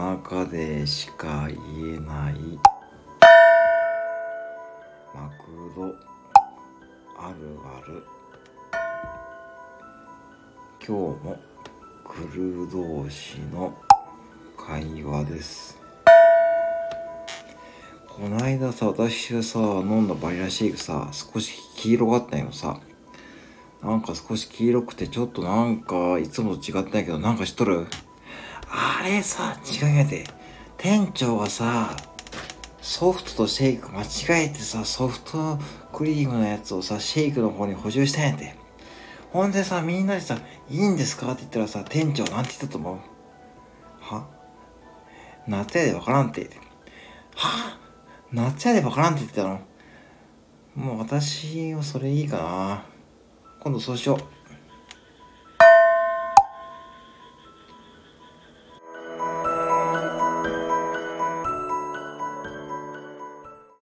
葉でしか言えない。マクド。あるある。今日もクルー同士の会話です。こないださ私がさ飲んだバニラシェイクさ少し黄色かったんよさ。なんか少し黄色くてちょっとなんかいつもと違ったんやけどなんか知っとる？あれさ違うやて店長がさソフトとシェイク間違えてさソフトクリームのやつをさシェイクの方に補充したんやて。ほんでさみんなでさ「いいんですか?」って言ったらさ店長なんて言ったと思う？は？夏やでわからんって言っては夏やでわからんって言ったの？もう私はそれいいかな。今度そうしよう。